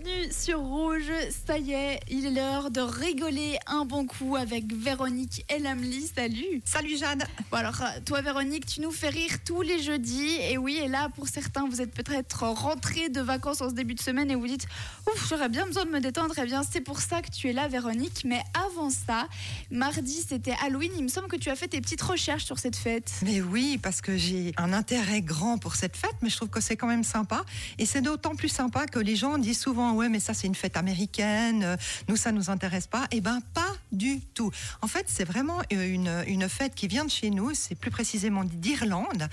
bienvenue sur Rouge. Ça y est, il est l'heure de rigoler un bon coup avec Véronique et Lamely. Salut. Salut Jeanne. Bon alors, toi Véronique, tu nous fais rire tous les jeudis. Et oui, et là, pour certains, vous êtes peut-être rentrés de vacances en ce début de semaine et vous dites, ouf, j'aurais bien besoin de me détendre. Eh bien, c'est pour ça que tu es là, Véronique. Mais avant ça, mardi, c'était Halloween. Il me semble que tu as fait tes petites recherches sur cette fête. Mais oui, parce que j'ai un intérêt grand pour cette fête, mais je trouve que c'est quand même sympa. Et c'est d'autant plus sympa que les gens disent souvent, ouais, mais ça c'est une fête américaine, euh, nous ça nous intéresse pas. Eh ben pas du tout. En fait, c'est vraiment euh, une, une fête qui vient de chez nous, c'est plus précisément d'Irlande.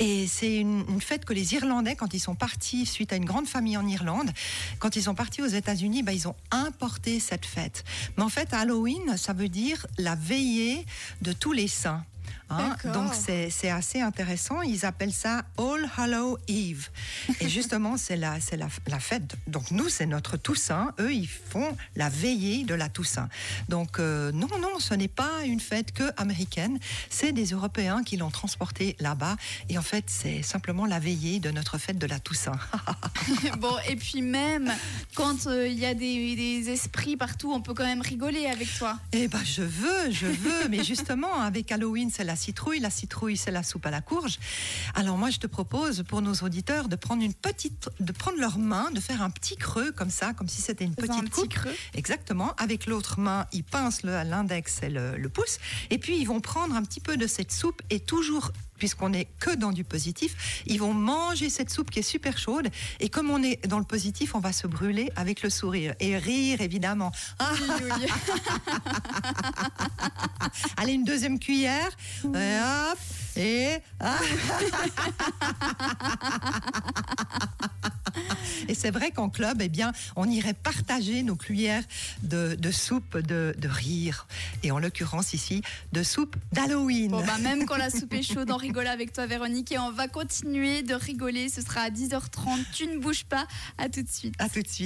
Et c'est une, fête que les Irlandais, quand ils sont partis suite à une grande famille en Irlande, quand ils sont partis aux États-Unis, ben, ils ont importé cette fête. Mais en fait, Halloween, ça veut dire la veillée de tous les saints. Hein, donc c'est assez intéressant. Ils appellent ça All Hallow Eve. Et justement, c'est la, la, la fête. Donc nous, c'est notre Toussaint. Eux, ils font la veillée de la Toussaint. Donc euh, non, non, ce n'est pas une fête que américaine. C'est des Européens qui l'ont transportée là-bas. Et en fait, c'est simplement la veillée de notre fête de la Toussaint. bon, et puis même quand euh, il y a des, des esprits partout, on peut quand même rigoler avec toi. Eh ben, je veux, je veux. Mais justement, avec Halloween, c'est la citrouille. La citrouille, c'est la soupe à la courge. Alors moi, je te propose pour nos auditeurs de prendre une petite, de prendre leur main, de faire un petit creux comme ça, comme si c'était une petite un petit coupe. creux. Exactement. Avec l'autre main, ils pincent le- l'index et le, le pouce. Et puis, ils vont prendre un petit peu de cette soupe et toujours puisqu'on est que dans du positif, ils vont manger cette soupe qui est super chaude. Et comme on est dans le positif, on va se brûler avec le sourire et rire évidemment. Allez, une deuxième cuillère. Et hop. Et. Et c'est vrai qu'en club, eh bien, on irait partager nos cuillères de, de soupe de, de rire. Et en l'occurrence ici, de soupe d'Halloween. Bon, bah, même quand la soupe est chaude, on rigole avec toi, Véronique. Et on va continuer de rigoler. Ce sera à 10h30. Tu ne bouges pas. À tout de suite. À tout de suite.